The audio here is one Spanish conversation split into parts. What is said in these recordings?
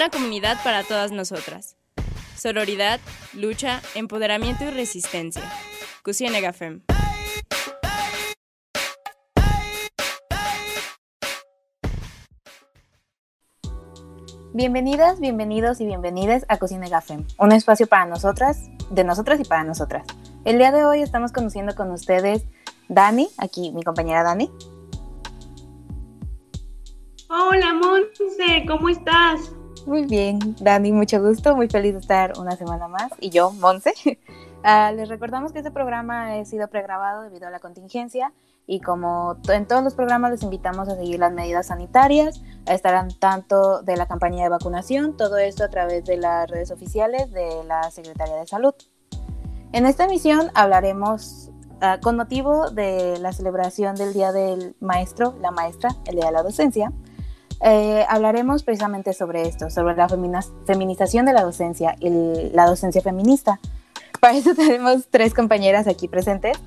Una comunidad para todas nosotras. Sororidad, lucha, empoderamiento y resistencia. Cusienegafem. Bienvenidas, bienvenidos y bienvenidas a Cocina Gafem, un espacio para nosotras, de nosotras y para nosotras. El día de hoy estamos conociendo con ustedes Dani, aquí mi compañera Dani. Hola Monse, ¿cómo estás? Muy bien, Dani, mucho gusto, muy feliz de estar una semana más. Y yo, Monse. Ah, les recordamos que este programa ha sido pregrabado debido a la contingencia y como en todos los programas les invitamos a seguir las medidas sanitarias, a estar al tanto de la campaña de vacunación, todo esto a través de las redes oficiales de la Secretaría de Salud. En esta emisión hablaremos ah, con motivo de la celebración del Día del Maestro, la Maestra, el Día de la Docencia, eh, hablaremos precisamente sobre esto, sobre la feminización de la docencia y la docencia feminista. Para eso tenemos tres compañeras aquí presentes.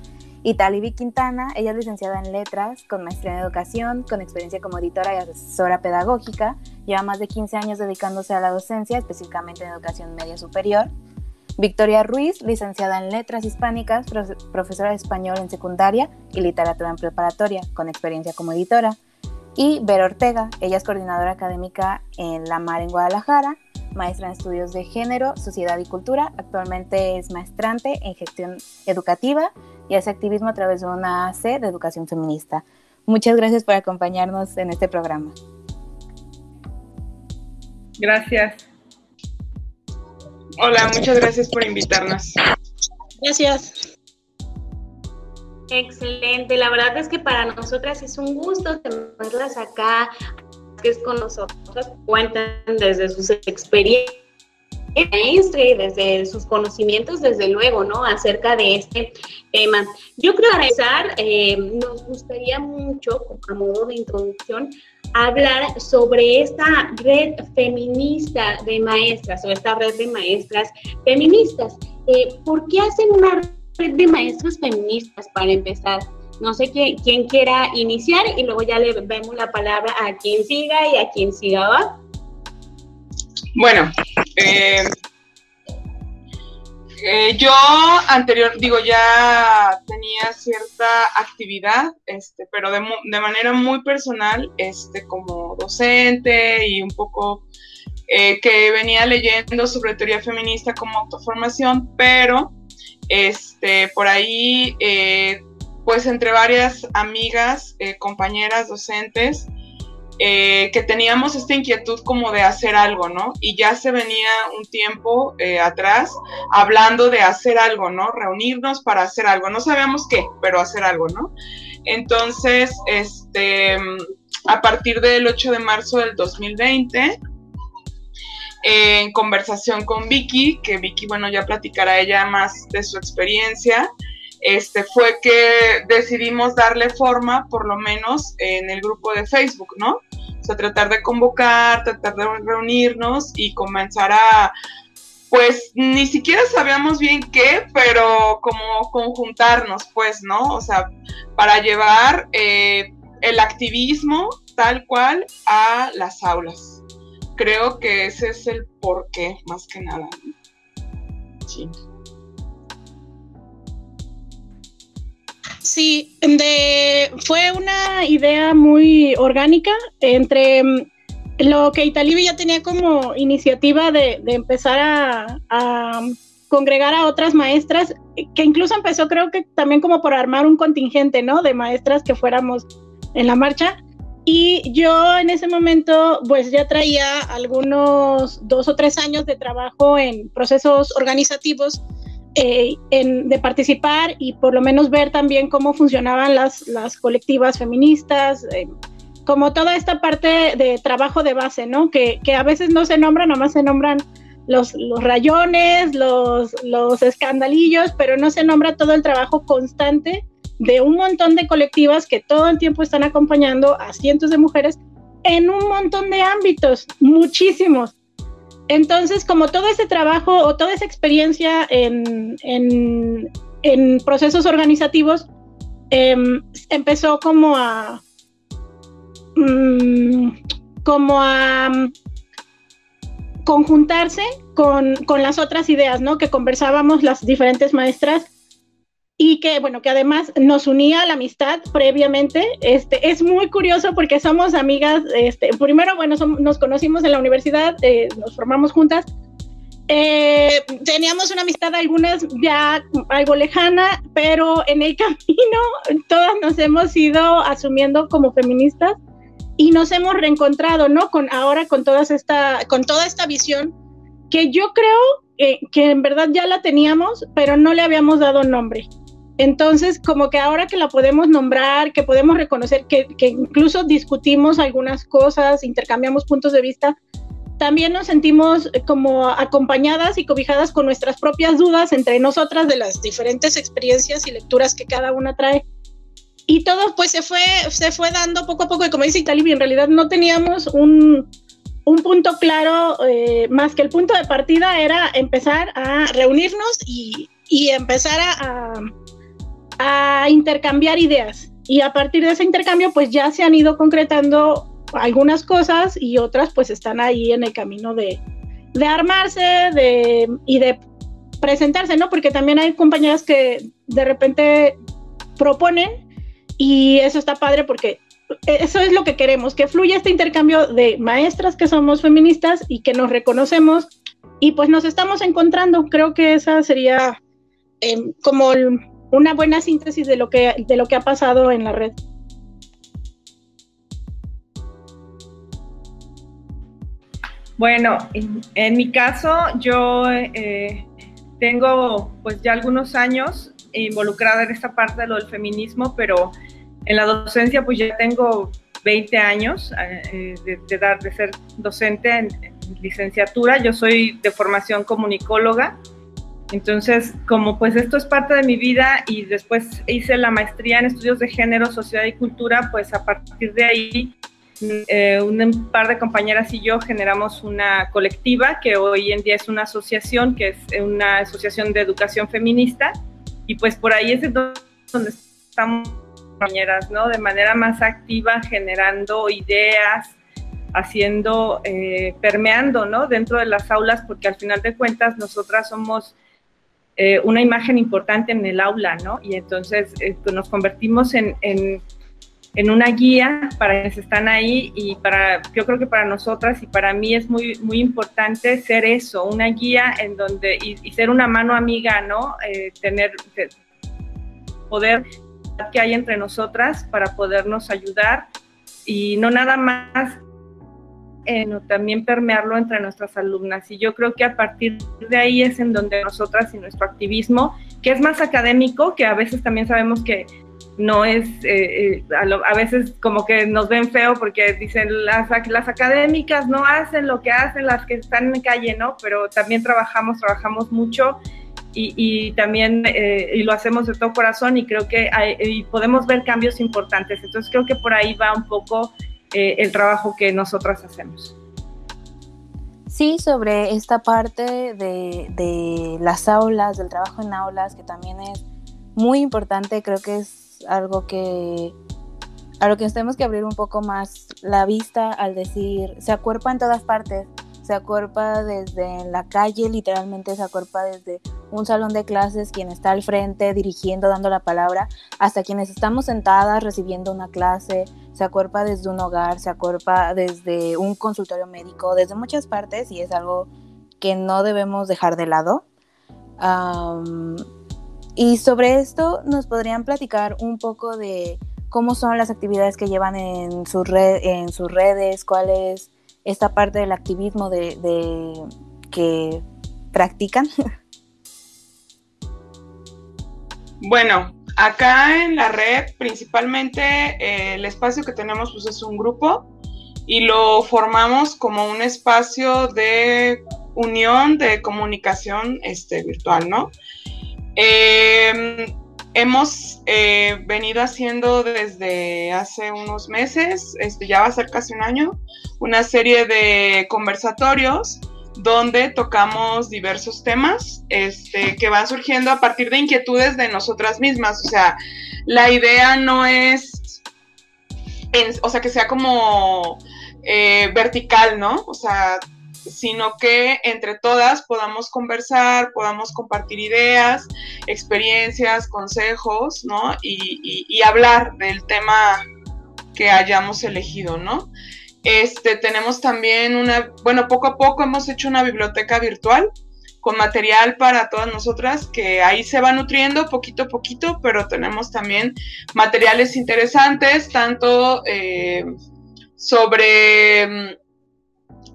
Italibi Quintana, ella es licenciada en letras, con maestría en educación, con experiencia como editora y asesora pedagógica. Lleva más de 15 años dedicándose a la docencia, específicamente en educación media superior. Victoria Ruiz, licenciada en letras hispánicas, profesora de español en secundaria y literatura en preparatoria, con experiencia como editora y Vera Ortega. Ella es coordinadora académica en La Mar en Guadalajara, maestra en estudios de género, sociedad y cultura. Actualmente es maestrante en gestión educativa y hace activismo a través de una AC de educación feminista. Muchas gracias por acompañarnos en este programa. Gracias. Hola, muchas gracias por invitarnos. Gracias. Excelente, la verdad es que para nosotras es un gusto tenerlas acá, que es con nosotros, cuentan desde sus experiencias y desde sus conocimientos, desde luego, ¿no? Acerca de este tema. Yo creo empezar, eh, nos gustaría mucho, a modo de introducción, hablar sobre esta red feminista de maestras o esta red de maestras feministas. Eh, ¿Por qué hacen una de maestras feministas para empezar. No sé quién, quién, quiera iniciar y luego ya le vemos la palabra a quien siga y a quien siga, ¿va? Bueno, eh, eh, yo anterior, digo, ya tenía cierta actividad, este, pero de, de, manera muy personal, este, como docente y un poco eh, que venía leyendo sobre teoría feminista como autoformación, pero este, por ahí, eh, pues entre varias amigas, eh, compañeras, docentes, eh, que teníamos esta inquietud como de hacer algo, ¿no? Y ya se venía un tiempo atrás hablando de hacer algo, ¿no? Reunirnos para hacer algo. No sabíamos qué, pero hacer algo, ¿no? Entonces, este, a partir del 8 de marzo del 2020, en conversación con Vicky, que Vicky, bueno, ya platicará ella más de su experiencia, este, fue que decidimos darle forma, por lo menos en el grupo de Facebook, ¿no? O sea, tratar de convocar, tratar de reunirnos y comenzar a, pues ni siquiera sabíamos bien qué, pero como conjuntarnos, pues, ¿no? O sea, para llevar eh, el activismo tal cual a las aulas creo que ese es el porqué, más que nada. Sí. Sí, de, fue una idea muy orgánica entre mm, lo que Italibi ya tenía como iniciativa de, empezar a, a, congregar a otras maestras, que incluso empezó creo que también como por armar un contingente, ¿no? De maestras que fuéramos en la marcha. Y yo en ese momento pues ya traía algunos dos o tres años de trabajo en procesos organizativos, eh, en, de participar y por lo menos ver también cómo funcionaban las, las colectivas feministas, eh, como toda esta parte de trabajo de base, ¿no? Que, que a veces no se nombran, nomás se nombran los, los rayones, los, los escandalillos, pero no se nombra todo el trabajo constante de un montón de colectivas que todo el tiempo están acompañando a cientos de mujeres en un montón de ámbitos, muchísimos. Entonces, como todo ese trabajo o toda esa experiencia en, en, procesos organizativos, em, empezó como a... Mm, como a conjuntarse con, con, las otras ideas, ¿no? Que conversábamos las diferentes maestras y que, bueno, que además nos unía la amistad previamente. Este, es muy curioso porque somos amigas, este, primero, bueno, nos conocimos en la universidad, eh, nos formamos juntas. Eh, teníamos una amistad algunas ya algo lejana, pero en el camino todas nos hemos ido asumiendo como feministas y nos hemos reencontrado, ¿no? Con ahora con todas esta, con toda esta visión que yo creo eh, que en verdad ya la teníamos, pero no le habíamos dado nombre. Entonces, como que ahora que la podemos nombrar, que podemos reconocer, que, que incluso discutimos algunas cosas, intercambiamos puntos de vista, también nos sentimos como acompañadas y cobijadas con nuestras propias dudas entre nosotras de las diferentes experiencias y lecturas que cada una trae. Y todo pues se fue, se fue dando poco a poco, y como dice Italibi, en realidad no teníamos un, un punto claro, eh, más que el punto de partida era empezar a reunirnos y, y empezar a, a intercambiar ideas. Y a partir de ese intercambio, pues ya se han ido concretando algunas cosas y otras pues están ahí en el camino de, de armarse de, y de presentarse, ¿no? Porque también hay compañeras que de repente proponen y eso está padre porque eso es lo que queremos, que fluya este intercambio de maestras que somos feministas y que nos reconocemos y pues nos estamos encontrando. Creo que esa sería eh, como una buena síntesis de lo que, de lo que ha pasado en la red. Bueno, en, mi caso yo eh, tengo pues ya algunos años involucrada en esta parte de lo del feminismo, pero en la docencia pues ya tengo 20 años eh, de, dar, de ser docente en, licenciatura. Yo soy de formación comunicóloga, entonces como pues esto es parte de mi vida y después hice la maestría en estudios de género, sociedad y cultura, pues a partir de ahí eh, un par de compañeras y yo generamos una colectiva que hoy en día es una asociación, que es una asociación de educación feminista, y pues por ahí es donde estamos compañeras, ¿no? De manera más activa, generando ideas, haciendo, eh, permeando, ¿no? Dentro de las aulas, porque al final de cuentas nosotras somos eh, una imagen importante en el aula, ¿no? Y entonces pues nos convertimos en en una guía para quienes están ahí y para, yo creo que para nosotras y para mí es muy, muy importante ser eso, una guía en donde, y, ser una mano amiga, ¿no? Eh, tener, poder que hay entre nosotras para podernos ayudar y no nada más, también permearlo entre nuestras alumnas. Y yo creo que a partir de ahí es en donde nosotras y nuestro activismo, que es más académico, que a veces también sabemos que no es, eh, eh, a, veces como que nos ven feo porque dicen las, las académicas no hacen lo que hacen las que están en calle, ¿no? Pero también trabajamos, trabajamos mucho y, también eh, y lo hacemos de todo corazón y creo que podemos ver cambios importantes. Entonces creo que por ahí va un poco el trabajo que nosotras hacemos. Sí, sobre esta parte de, de las aulas, del trabajo en aulas, que también es muy importante, creo que es algo que a lo que nos tenemos que abrir un poco más la vista al decir, se acuerpa en todas partes, se acuerpa desde la calle, literalmente se acuerpa desde un salón de clases, quien está al frente dirigiendo, dando la palabra, hasta quienes estamos sentadas recibiendo una clase, se acuerpa desde un hogar, se acuerpa desde un consultorio médico, desde muchas partes y es algo que no debemos dejar de lado. Y sobre esto nos podrían platicar un poco de cómo son las actividades que llevan en, en sus redes, cuál es esta parte del activismo de, que practican. Bueno, acá en la red principalmente eh, el espacio que tenemos pues es un grupo y lo formamos como un espacio de unión de comunicación este, virtual, ¿no? Eh, hemos venido haciendo desde hace unos meses, este, ya va a ser casi un año, una serie de conversatorios donde tocamos diversos temas este, que van surgiendo a partir de inquietudes de nosotras mismas. O sea, la idea no es, o sea, que sea como eh, vertical, ¿no? O sea, sino que entre todas podamos conversar, podamos compartir ideas, experiencias, consejos, ¿no? Y, y hablar del tema que hayamos elegido, ¿no? Este, tenemos también una, bueno, poco a poco hemos hecho una biblioteca virtual con material para todas nosotras que ahí se va nutriendo poquito a poquito, pero tenemos también materiales interesantes, tanto eh, sobre mm,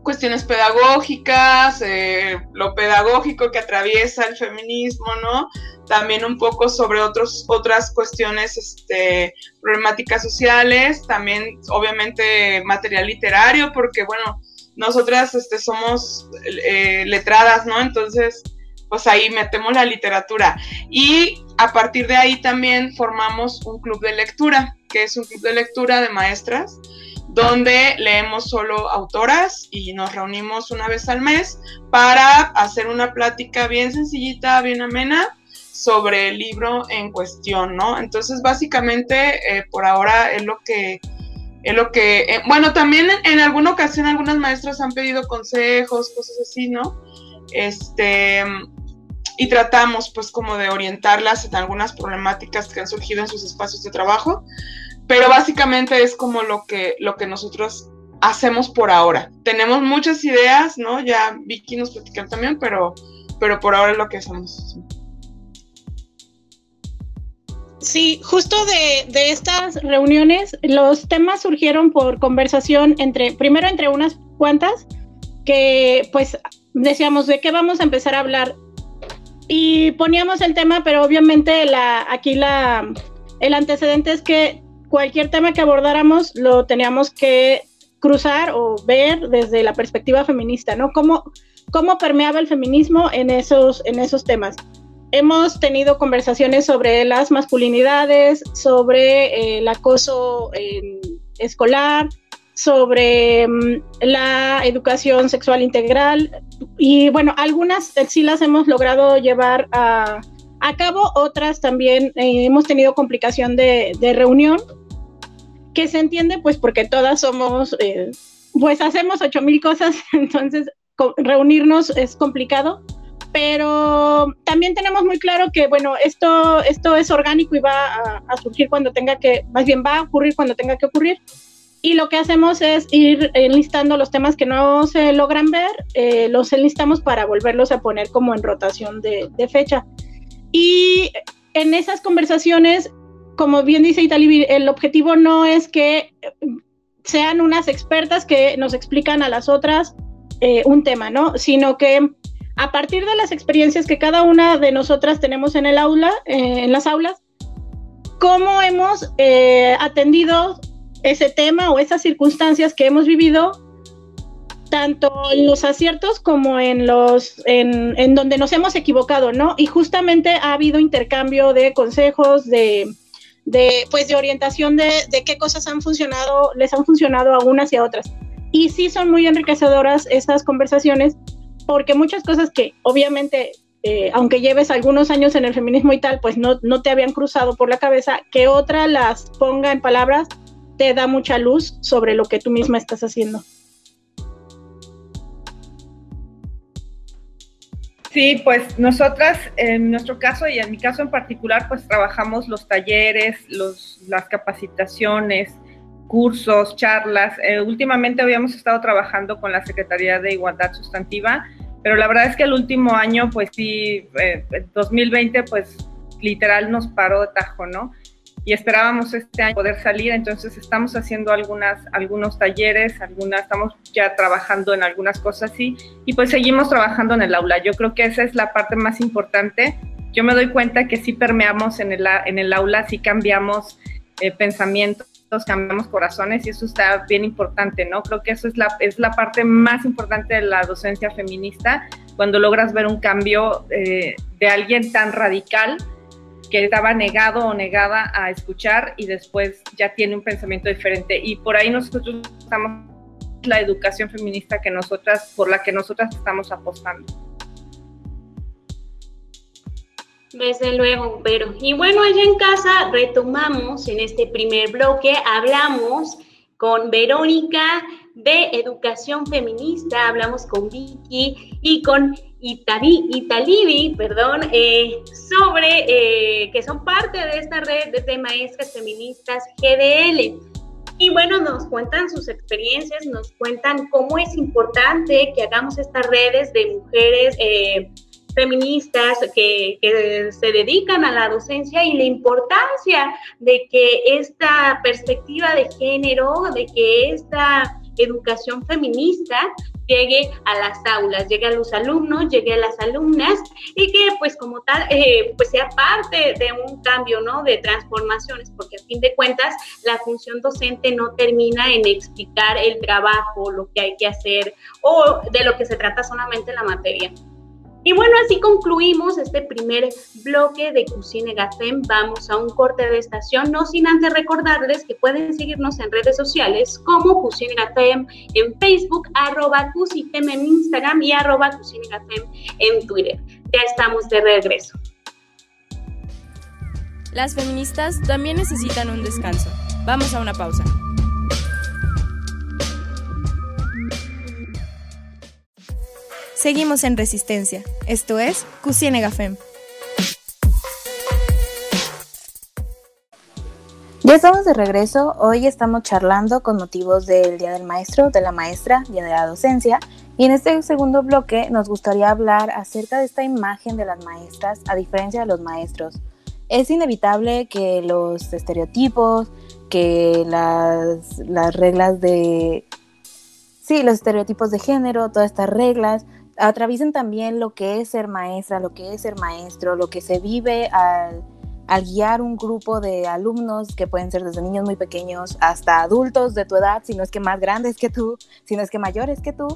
cuestiones pedagógicas, eh, lo pedagógico que atraviesa el feminismo, ¿no? También un poco sobre otros, otras cuestiones, este, problemáticas sociales, también obviamente material literario, porque bueno, nosotras este, somos eh, letradas, ¿no? Entonces, pues ahí metemos la literatura. Y a partir de ahí también formamos un club de lectura, que es un club de lectura de maestras, donde leemos solo autoras y nos reunimos una vez al mes para hacer una plática bien sencillita, bien amena sobre el libro en cuestión, ¿no? Entonces, básicamente, eh, por ahora es lo que es lo que, eh, bueno, también en, alguna ocasión algunas maestras han pedido consejos, cosas así, ¿no? Este, y tratamos pues como de orientarlas en algunas problemáticas que han surgido en sus espacios de trabajo, pero básicamente es como lo que, lo que nosotros hacemos por ahora. Tenemos muchas ideas, ¿no? Ya Vicky nos platicó también, pero, pero por ahora es lo que hacemos. Sí, justo de, estas reuniones, los temas surgieron por conversación entre, primero entre unas cuantas, que pues decíamos de qué vamos a empezar a hablar. Y poníamos el tema, pero obviamente la, aquí la, el antecedente es que cualquier tema que abordáramos lo teníamos que cruzar o ver desde la perspectiva feminista, ¿no? ¿Cómo, cómo permeaba el feminismo en esos, en esos temas? hemos tenido conversaciones sobre las masculinidades, sobre eh, el acoso escolar, sobre mm, la educación sexual integral y bueno, algunas sí las hemos logrado llevar a, cabo, otras también eh, hemos tenido complicación de, reunión, que se entiende pues porque todas somos, eh, pues hacemos ocho mil cosas, entonces reunirnos es complicado pero también tenemos muy claro que, bueno, esto, esto es orgánico y va a, surgir cuando tenga que, más bien va a ocurrir cuando tenga que ocurrir. Y lo que hacemos es ir enlistando los temas que no se logran ver, eh, los enlistamos para volverlos a poner como en rotación de, de, fecha. Y en esas conversaciones, como bien dice Itali, el objetivo no es que sean unas expertas que nos explican a las otras eh, un tema, ¿no? Sino que a partir de las experiencias que cada una de nosotras tenemos en el aula, eh, en las aulas, cómo hemos eh, atendido ese tema o esas circunstancias que hemos vivido, tanto en los aciertos como en los en, donde nos hemos equivocado, ¿no? Y justamente ha habido intercambio de consejos, de, de pues de orientación de, de qué cosas han funcionado, les han funcionado a unas y a otras. Y sí son muy enriquecedoras esas conversaciones porque muchas cosas que obviamente, eh, aunque lleves algunos años en el feminismo y tal, pues no, no te habían cruzado por la cabeza, que otra las ponga en palabras, te da mucha luz sobre lo que tú misma estás haciendo. Sí, pues nosotras, en nuestro caso y en mi caso en particular, pues trabajamos los talleres, los, las capacitaciones, cursos, charlas. Eh, últimamente habíamos estado trabajando con la Secretaría de Igualdad Sustantiva, pero la verdad es que el último año, pues sí, 2020, eh, pues literal nos paró de tajo, ¿no? Y esperábamos este año poder salir, entonces estamos haciendo algunas, algunos talleres, algunas, estamos ya trabajando en algunas cosas así, y pues seguimos trabajando en el aula. Yo creo que esa es la parte más importante. Yo me doy cuenta que sí permeamos en el, en el aula, sí cambiamos eh, pensamientos cambiamos corazones y eso está bien importante, ¿no? Creo que eso es la, es la parte más importante de la docencia feminista, cuando logras ver un cambio eh, de alguien tan radical que estaba negado o negada a escuchar y después ya tiene un pensamiento diferente. Y por ahí nosotros estamos la educación feminista que nosotras, por la que nosotras estamos apostando. Desde luego, pero y bueno, allá en casa retomamos en este primer bloque, hablamos con Verónica de educación feminista. Hablamos con Vicky y con Itali, Italibi, perdón, eh, sobre eh, que son parte de esta red de maestras feministas GDL. Y bueno, nos cuentan sus experiencias, nos cuentan cómo es importante que hagamos estas redes de mujeres eh, feministas que, que, se dedican a la docencia y la importancia de que esta perspectiva de género, de que esta educación feminista llegue a las aulas, llegue a los alumnos, llegue a las alumnas y que pues como tal eh, pues sea parte de un cambio, ¿no? De transformaciones, porque a fin de cuentas la función docente no termina en explicar el trabajo, lo que hay que hacer o de lo que se trata solamente la materia. Y bueno, así concluimos este primer bloque de Cusine Gafem. Vamos a un corte de estación, no sin antes recordarles que pueden seguirnos en redes sociales como Cusine Gafem en Facebook, arroba Cusifem en Instagram y arroba Gafem en Twitter. Ya estamos de regreso. Las feministas también necesitan un descanso. Vamos a una pausa. Seguimos en Resistencia. Esto es Cusine Gafem. Ya estamos de regreso. Hoy estamos charlando con motivos del Día del Maestro, de la Maestra, Día de la Docencia. Y en este segundo bloque nos gustaría hablar acerca de esta imagen de las maestras a diferencia de los maestros. Es inevitable que los estereotipos, que las, las reglas de... Sí, los estereotipos de género, todas estas reglas atraviesen también lo que es ser maestra, lo que es ser maestro, lo que se vive al, guiar un grupo de alumnos que pueden ser desde niños muy pequeños hasta adultos de tu edad, si no es que más grandes que tú, si no es que mayores que tú.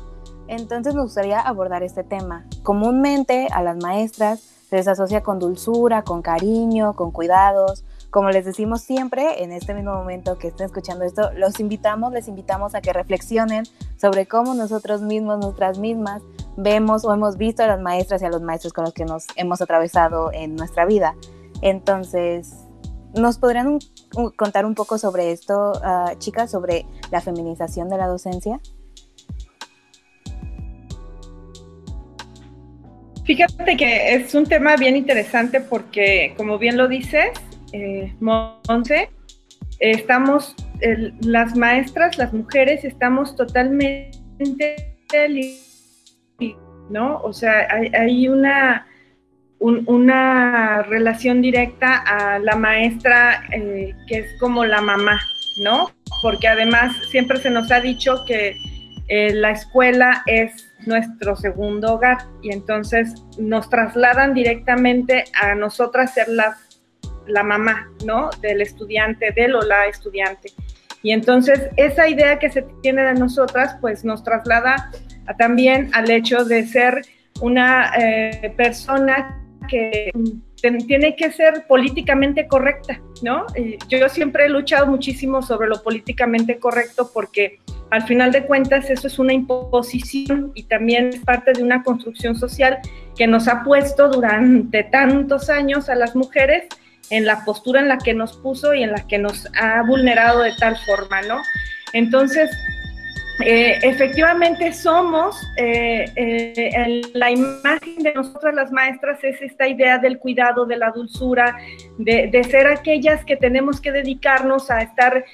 Entonces me gustaría abordar este tema. Comúnmente a las maestras se les asocia con dulzura, con cariño, con cuidados, como les decimos siempre, en este mismo momento que estén escuchando esto, los invitamos, les invitamos a que reflexionen sobre cómo nosotros mismos, nuestras mismas, vemos o hemos visto a las maestras y a los maestros con los que nos hemos atravesado en nuestra vida. Entonces, ¿nos podrían contar un poco sobre esto, ah, chicas, sobre la feminización de la docencia? Fíjate que es un tema bien interesante porque, como bien lo dices, eh, estamos, las maestras, las mujeres, estamos totalmente, ¿no? O sea, hay, una, una relación directa a la maestra eh, que es como la mamá, ¿no? Porque además siempre se nos ha dicho que eh, la escuela es nuestro segundo hogar y entonces nos trasladan directamente a nosotras ser las la mamá, ¿no? Del estudiante, del o la estudiante. Y entonces esa idea que se tiene de nosotras, pues nos traslada también al hecho de ser una eh, persona que tiene que ser políticamente correcta, ¿no? yo siempre he luchado muchísimo sobre lo políticamente correcto porque al final de cuentas eso es una imposición y también es parte de una construcción social que nos ha puesto durante tantos años a las mujeres en la postura en la que nos puso y en la que nos ha vulnerado de tal forma, ¿no? Entonces, eh, efectivamente somos, eh, eh, la imagen de nosotras las maestras es esta idea del cuidado, de la dulzura, de, ser aquellas que tenemos que dedicarnos a estar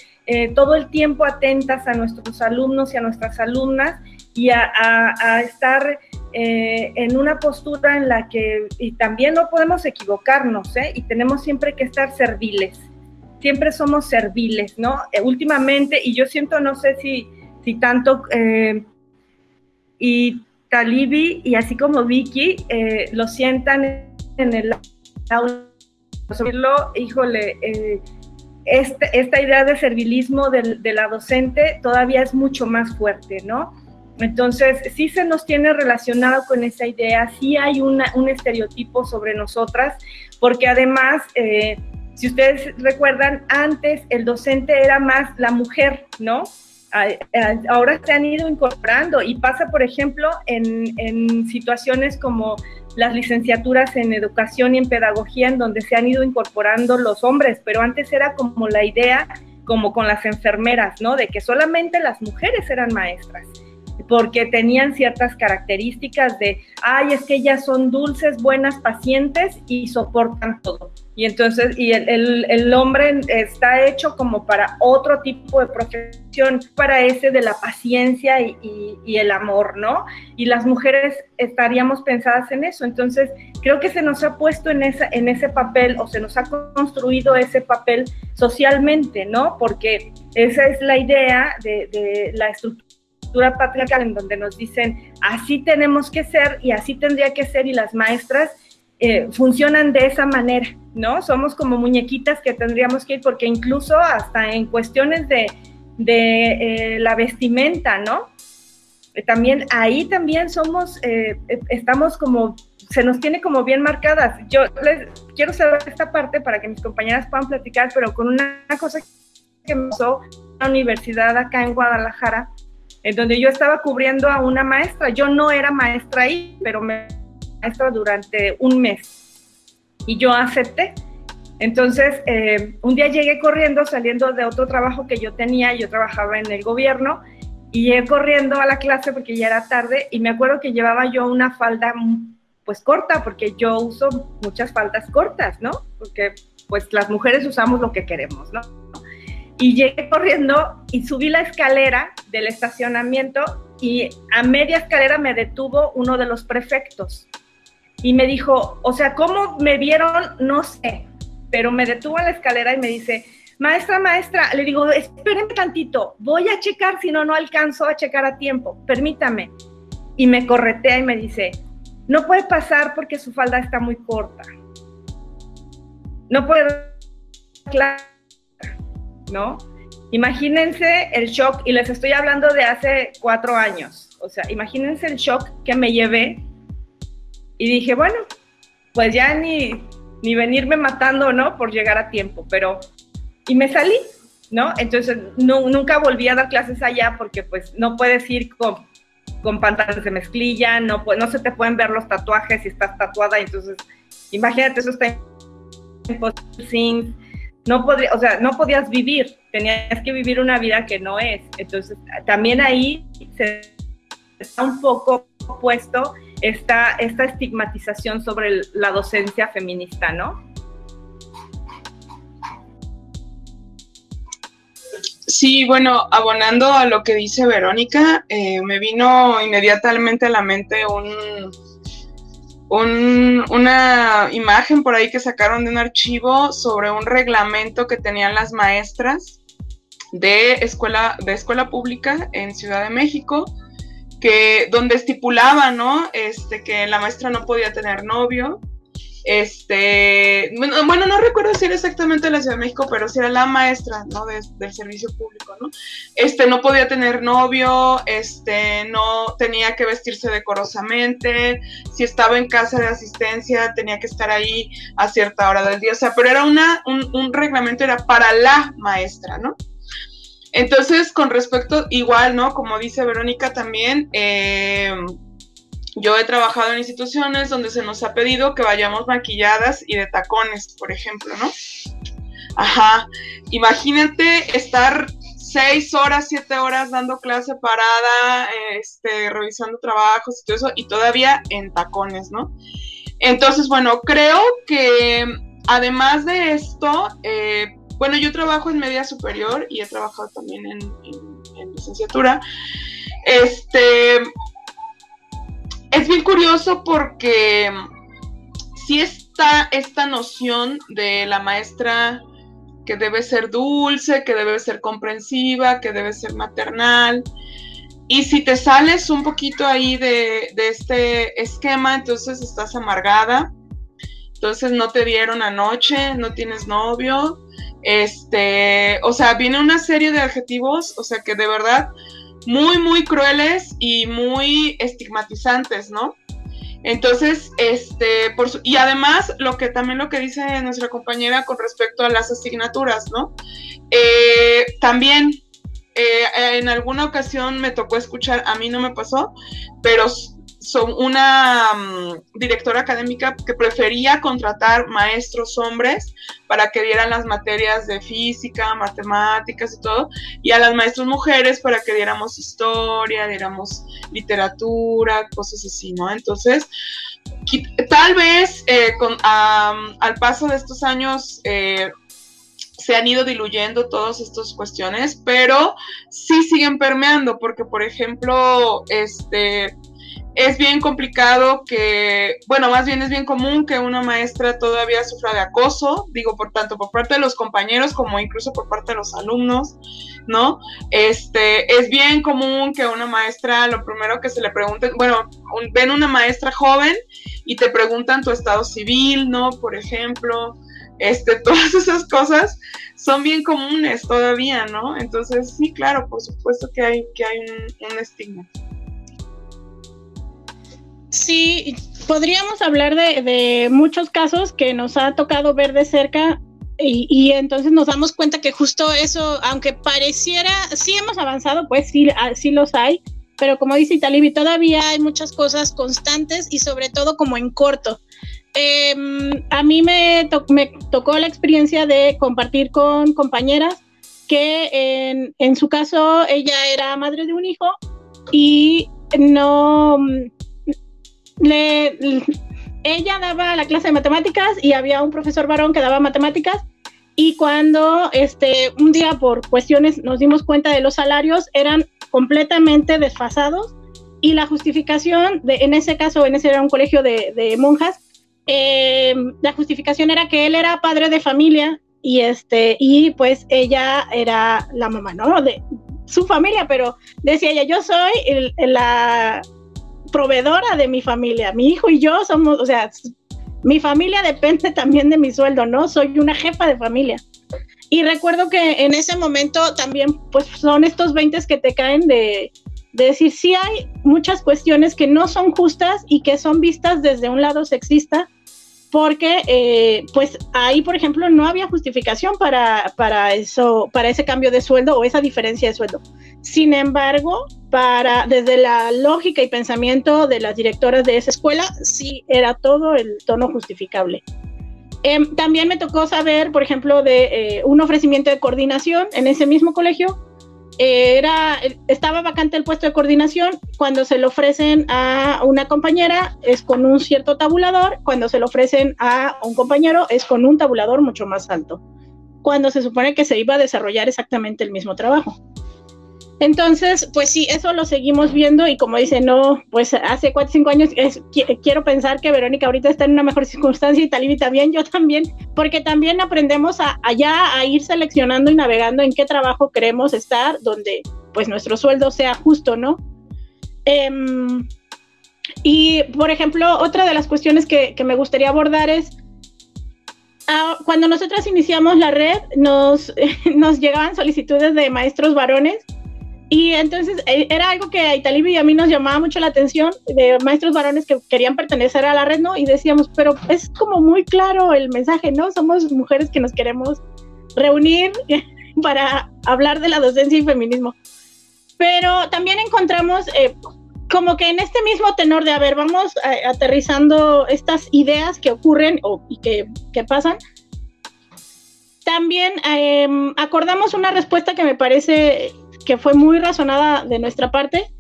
todo el tiempo atentas a nuestros alumnos y a nuestras alumnas y a estar eh, en una postura en la que, y también no podemos equivocarnos, ¿eh? y tenemos siempre que estar serviles, siempre somos serviles, ¿no? Eh, últimamente, y yo siento, no sé si, si tanto, y Talibi y así como Vicky lo sientan en el aula, híjole, este, esta idea de servilismo de, de la docente todavía es mucho más fuerte, ¿no? Entonces, sí se nos tiene relacionado con esa idea, sí hay un estereotipo sobre nosotras, porque además, eh, si ustedes recuerdan, antes el docente era más la mujer, ¿no? Ahora se han ido incorporando y pasa, por ejemplo, en situaciones como las licenciaturas en educación y en pedagogía, en donde se han ido incorporando los hombres, pero antes era como la idea como con las enfermeras, ¿no? De que solamente las mujeres eran maestras porque tenían ciertas características de, ay, es que ellas son dulces, buenas pacientes y soportan todo. Y entonces, y el, hombre está hecho como para otro tipo de profesión, para ese de la paciencia y, el amor, ¿no? Y las mujeres estaríamos pensadas en eso. Entonces, creo que se nos ha puesto en, esa, en ese papel o se nos ha construido ese papel socialmente, ¿no? Porque esa es la idea de, de la estructura patriarcal en donde nos dicen así tenemos que ser y así tendría que ser y las maestras eh, funcionan de esa manera, ¿no? Somos como muñequitas que tendríamos que ir porque incluso hasta en cuestiones de, de eh, la vestimenta, ¿no? Eh, también ahí también somos, estamos como, se nos tiene como bien marcadas. Yo les quiero saber esta parte para que mis compañeras puedan platicar, pero con una cosa que me pasó en la universidad acá en Guadalajara, en donde yo estaba cubriendo a una maestra. Yo no era maestra ahí, pero me maestra durante un mes. Y yo acepté. Entonces, eh, un día llegué corriendo, saliendo de otro trabajo que yo tenía, yo trabajaba en el gobierno, y llegué corriendo a la clase porque ya era tarde, y me acuerdo que llevaba yo una falda pues corta, porque yo uso muchas faldas cortas, ¿no? Porque pues las mujeres usamos lo que queremos, ¿no? Y llegué corriendo y subí la escalera del estacionamiento y a media escalera me detuvo uno de los prefectos y me dijo, o sea, ¿cómo me vieron? No sé, pero me detuvo a la escalera y me dice, maestra, maestra, le digo, espérenme tantito, voy a checar, si no, no alcanzo a checar a tiempo, permítame. Y me corretea y me dice, no puede pasar porque su falda está muy corta. No puede, claro ¿no? Imagínense el shock, y les estoy hablando de hace cuatro años, o sea, imagínense el shock que me llevé y dije, bueno, pues ya ni, ni venirme matando, ¿no? Por llegar a tiempo, pero, y me salí, ¿no? Entonces, nunca volví a dar clases allá porque pues no puedes ir con, con pantalones de mezclilla, no, no se te pueden ver los tatuajes si estás tatuada, entonces, imagínate, eso está en no podría, o sea, no podías vivir, tenías que vivir una vida que no es. Entonces, también ahí se está un poco puesto esta, esta estigmatización sobre la docencia feminista, ¿no? Sí, bueno, abonando a lo que dice Verónica, eh, me vino inmediatamente a la mente un, una imagen por ahí que sacaron de un archivo sobre un reglamento que tenían las maestras de escuela, de escuela pública en Ciudad de México, que, donde estipulaba, ¿no? Este, que la maestra no podía tener novio, este, bueno, no recuerdo si era exactamente la Ciudad de México, pero si era la maestra, ¿no? del servicio público, ¿no? Este, no podía tener novio, este, no tenía que vestirse decorosamente, si estaba en casa de asistencia tenía que estar ahí a cierta hora del día, o sea, pero era una, un, un reglamento, era para la maestra, ¿no? Entonces, con respecto, igual, ¿no? Como dice Verónica también, eh, yo he trabajado en instituciones donde se nos ha pedido que vayamos maquilladas y de tacones, por ejemplo, ¿no? Ajá. Imagínate estar seis horas, siete horas dando clase parada, este, revisando trabajos y todo eso, y todavía en tacones, ¿no? Entonces, bueno, creo que además de esto, eh, bueno, yo trabajo en media superior y he trabajado también en, en licenciatura. Este, es bien curioso porque sí está esta noción de la maestra que debe ser dulce, que debe ser comprensiva, que debe ser maternal. Y si te sales un poquito ahí de, este esquema, entonces estás amargada, entonces no te dieron anoche, no tienes novio, este, o sea, viene una serie de adjetivos, o sea, que de verdad muy, muy crueles y muy estigmatizantes, ¿no? Entonces, este, por y además, lo que también lo que dice nuestra compañera con respecto a las asignaturas, ¿no? Eh, también eh, en alguna ocasión me tocó escuchar, a mí no me pasó, pero una mm, directora académica que prefería contratar maestros hombres para que dieran las materias de física, matemáticas y todo, y a las maestras mujeres para que diéramos historia, diéramos literatura, cosas así, ¿no? Entonces, tal vez eh, con, al paso de estos años eh, se han ido diluyendo todas estas cuestiones, pero sí siguen permeando, porque por ejemplo, este es bien complicado que, bueno, más bien es bien común que una maestra todavía sufra de acoso, digo, por tanto por parte de los compañeros como incluso por parte de los alumnos, ¿no? Este, es bien común que una maestra, lo primero que se le pregunte, bueno, ven una maestra joven y te preguntan tu estado civil, ¿no? Por ejemplo, este, todas esas cosas son bien comunes todavía, ¿no? Entonces, sí, claro, por supuesto que hay, que hay un estigma. Sí, podríamos hablar de, muchos casos que nos ha tocado ver de cerca y, entonces nos damos cuenta que justo eso, aunque pareciera, sí hemos avanzado, pues sí, ah, sí los hay, pero como dice Italibi, todavía hay muchas cosas constantes y sobre todo como en corto. Em, a mí me, me, tocó la experiencia de compartir con compañeras que en, en su caso ella era madre de un hijo y no le, ella daba la clase de matemáticas y había un profesor varón que daba matemáticas y cuando este, un día por cuestiones nos dimos cuenta de los salarios eran completamente desfasados y la justificación, de, en ese caso, en ese era un colegio de, monjas, eh, la justificación era que él era padre de familia y, este, y pues ella era la mamá, ¿no? De su familia, pero decía ella, yo soy la proveedora de mi familia. Mi hijo y yo somos, o sea, mi familia depende también de mi sueldo, ¿no? Soy una jefa de familia. Y recuerdo que en ese momento también, pues son estos 20 que te caen de, de decir, sí hay muchas cuestiones que no son justas y que son vistas desde un lado sexista, porque eh, pues ahí, por ejemplo, no había justificación para, para, eso, para ese cambio de sueldo o esa diferencia de sueldo. Sin embargo, para, desde la lógica y pensamiento de las directoras de esa escuela, sí era todo el tono justificable. Em, también me tocó saber, por ejemplo, de eh, un ofrecimiento de coordinación en ese mismo colegio era, estaba vacante el puesto de coordinación, cuando se lo ofrecen a una compañera es con un cierto tabulador, cuando se lo ofrecen a un compañero es con un tabulador mucho más alto, cuando se supone que se iba a desarrollar exactamente el mismo trabajo. Entonces, pues sí, eso lo seguimos viendo y como dice, no, pues hace cuatro cinco años quiero pensar que Verónica ahorita está en una mejor circunstancia y Talibi también, yo también, porque también aprendemos a, allá a ir seleccionando y navegando en qué trabajo queremos estar, donde pues nuestro sueldo sea justo, ¿no? Em, y, por ejemplo, otra de las cuestiones que, me gustaría abordar es, ah, cuando nosotras iniciamos la red, nos llegaban solicitudes de maestros varones y entonces eh, era algo que a Italibi y a mí nos llamaba mucho la atención de maestros varones que querían pertenecer a la red, ¿no? Y decíamos, pero es como muy claro el mensaje, ¿no? Somos mujeres que nos queremos reunir para hablar de la docencia y feminismo. Pero también encontramos eh, como que en este mismo tenor de, a ver, vamos eh, aterrizando estas ideas que ocurren o, y que, que pasan, también em, acordamos una respuesta que me parece que fue muy razonada de nuestra parte,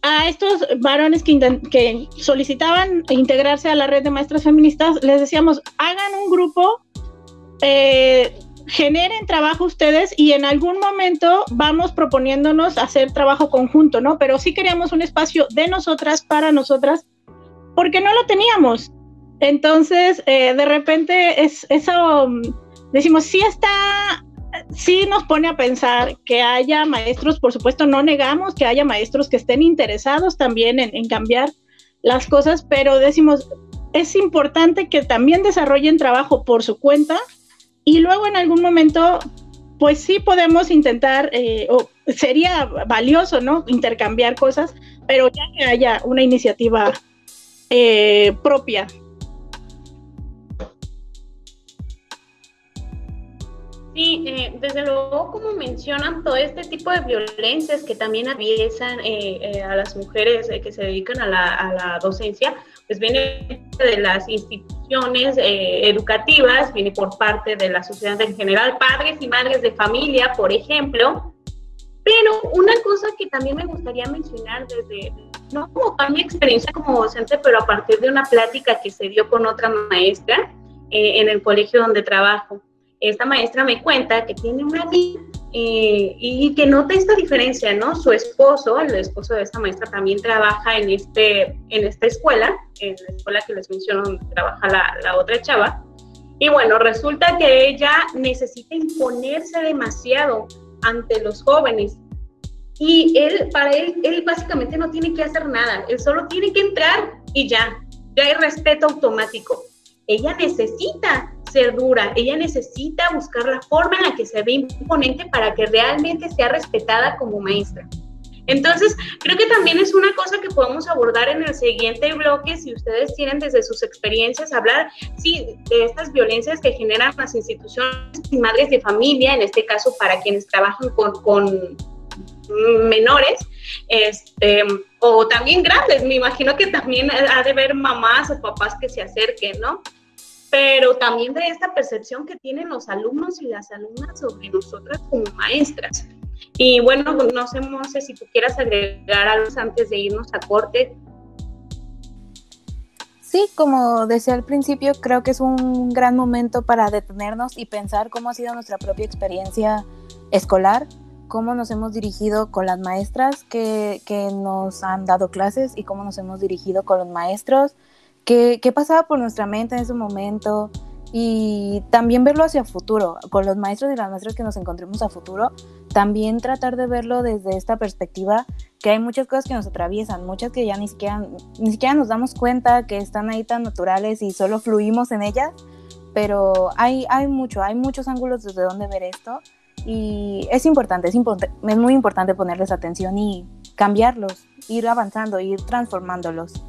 a estos varones que, solicitaban integrarse a la red de maestras feministas, les decíamos, hagan un grupo, eh, generen trabajo ustedes y en algún momento vamos proponiéndonos hacer trabajo conjunto, ¿no? Pero sí queríamos un espacio de nosotras, para nosotras, porque no lo teníamos. Entonces, eh, de repente, es, eso, mm, decimos, sí está sí nos pone a pensar que haya maestros, por supuesto no negamos que haya maestros que estén interesados también en, cambiar las cosas, pero decimos, es importante que también desarrollen trabajo por su cuenta y luego en algún momento, pues sí podemos intentar, eh, o sería valioso, ¿no? Intercambiar cosas, pero ya que haya una iniciativa eh, propia Sí, eh, desde luego, como mencionan, todo este tipo de violencias que también aviesan eh, eh, a las mujeres que se dedican a la, a la, docencia, pues viene de las instituciones educativas, viene por parte de la sociedad en general, padres y madres de familia, por ejemplo. Pero una cosa que también me gustaría mencionar desde, no como mi experiencia como docente, pero a partir de una plática que se dio con otra maestra en el colegio donde trabajo esta maestra me cuenta que tiene una amiga eh, y que nota esta diferencia, ¿no? Su esposo, el esposo de esta maestra, también trabaja en, este, en esta escuela, en la escuela que les menciono trabaja la, la otra chava. Y bueno, resulta que ella necesita imponerse demasiado ante los jóvenes. Y él, para él, él básicamente no tiene que hacer nada, él solo tiene que entrar y ya, ya hay respeto automático. Ella necesita dura, ella necesita buscar la forma en la que se ve imponente para que realmente sea respetada como maestra. Entonces, creo que también es una cosa que podemos abordar en el siguiente bloque, si ustedes tienen desde sus experiencias hablar, sí, de estas violencias que generan las instituciones y madres de familia, en este caso para quienes trabajan con, con menores, este, o también grandes, me imagino que también ha de haber mamás o papás que se acerquen, ¿no? Pero también de esta percepción que tienen los alumnos y las alumnas sobre nosotras como maestras. Y bueno, no sé, Monse, si tú quieras agregar algo antes de irnos a corte. Sí, como decía al principio, creo que es un gran momento para detenernos y pensar cómo ha sido nuestra propia experiencia escolar, cómo nos hemos dirigido con las maestras que, que nos han dado clases y cómo nos hemos dirigido con los maestros, qué, pasaba por nuestra mente en ese momento y también verlo hacia futuro, con los maestros y las maestras que nos encontremos a futuro, también tratar de verlo desde esta perspectiva, que hay muchas cosas que nos atraviesan, muchas que ya ni siquiera, ni siquiera nos damos cuenta que están ahí tan naturales y solo fluimos en ellas, pero hay, hay mucho, hay muchos ángulos desde donde ver esto y es importante, es, es muy importante ponerles atención y cambiarlos, ir avanzando, ir transformándolos.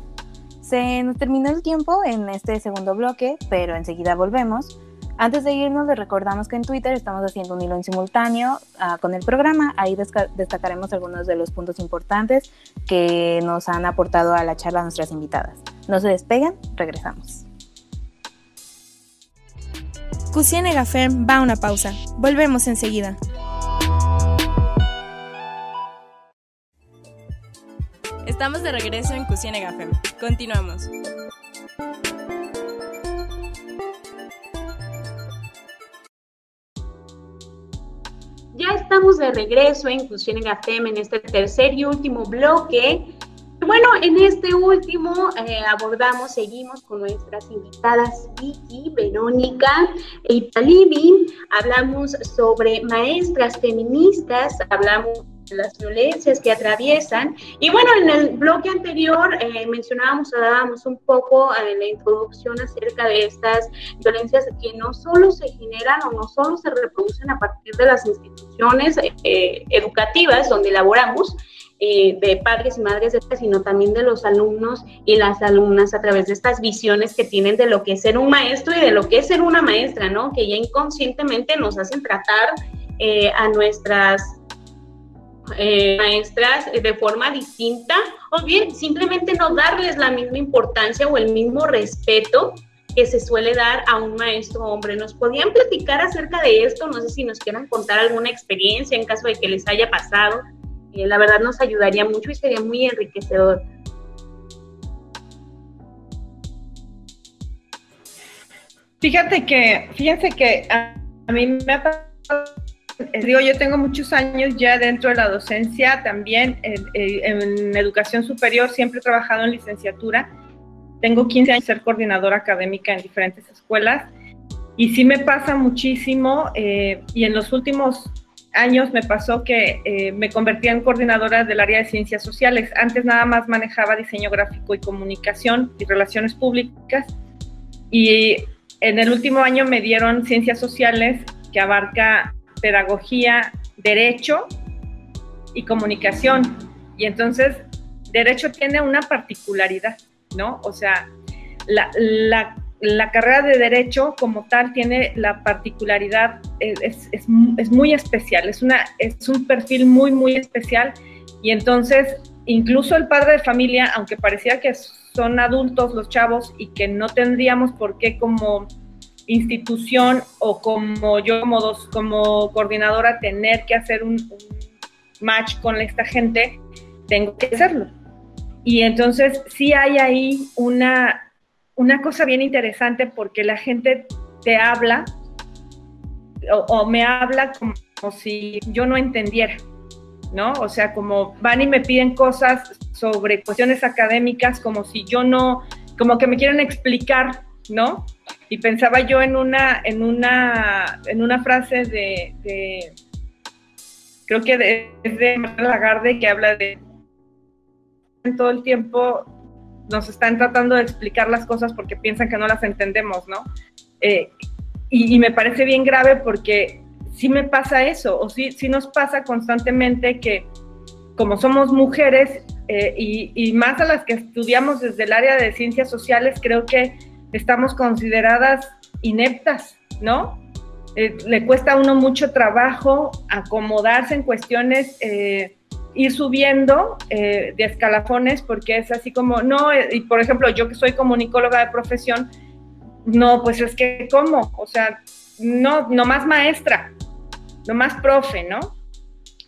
Se nos terminó el tiempo en este segundo bloque, pero enseguida volvemos. Antes de irnos, les recordamos que en Twitter estamos haciendo un hilo en simultáneo uh, con el programa. Ahí destacaremos algunos de los puntos importantes que nos han aportado a la charla nuestras invitadas. No se despeguen, regresamos. Cusiene Gafem va a una pausa. Volvemos enseguida. Estamos de regreso en Cusiene Gafem. Continuamos. Ya estamos de regreso en Cusiene Gafem en este tercer y último bloque. Bueno, en este último eh, abordamos, seguimos con nuestras invitadas Vicky, Verónica e Italibi. Hablamos sobre maestras feministas, hablamos las violencias que atraviesan. Y bueno, en el bloque anterior eh, mencionábamos, dábamos un poco en eh, la introducción acerca de estas violencias que no solo se generan o no solo se reproducen a partir de las instituciones eh, educativas donde laboramos, de padres y madres, sino también de los alumnos y las alumnas a través de estas visiones que tienen de lo que es ser un maestro y de lo que es ser una maestra, ¿no? Que ya inconscientemente nos hacen tratar a nuestras eh, maestras de forma distinta o bien simplemente no darles la misma importancia o el mismo respeto que se suele dar a un maestro hombre. ¿Nos podían platicar acerca de esto? No sé si nos quieran contar alguna experiencia en caso de que les haya pasado. Eh, la verdad nos ayudaría mucho y sería muy enriquecedor. Fíjate que, fíjense que a, a mí me ha pasado digo, yo tengo muchos años ya dentro de la docencia, también en, educación superior, siempre he trabajado en licenciatura. Tengo 15 años de ser coordinadora académica en diferentes escuelas y sí me pasa muchísimo eh, y en los últimos años me pasó que eh, me convertí en coordinadora del área de ciencias sociales. Antes nada más manejaba diseño gráfico y comunicación y relaciones públicas y en el último año me dieron ciencias sociales que abarca pedagogía, derecho y comunicación. Y entonces, derecho tiene una particularidad, ¿no? O sea, la, la carrera de derecho como tal tiene la particularidad, es, es, es, muy especial, es, una, es un perfil muy, muy especial y entonces incluso el padre de familia, aunque parecía que son adultos los chavos y que no tendríamos por qué como institución o como yo como, dos, como coordinadora tener que hacer un, match con esta gente, tengo que hacerlo. Y entonces sí hay ahí una una cosa bien interesante porque la gente te habla o, me habla como, si yo no entendiera, ¿no? O sea, como van y me piden cosas sobre cuestiones académicas como si yo no, como que me quieren explicar, ¿no? Y pensaba yo en una, en una, en una frase de, creo que es de Lagarde que habla de todo el tiempo nos están tratando de explicar las cosas porque piensan que no las entendemos, ¿no? Eh, y, me parece bien grave porque sí me pasa eso, o sí, nos pasa constantemente que como somos mujeres eh, y, más a las que estudiamos desde el área de ciencias sociales, creo que estamos consideradas ineptas, ¿no? Eh, le cuesta a uno mucho trabajo acomodarse en cuestiones ir subiendo eh, de escalafones porque es así como, no, eh, y por ejemplo, yo que soy comunicóloga de profesión, no, pues es que, ¿cómo? O sea, no, no más maestra, no más profe, ¿no?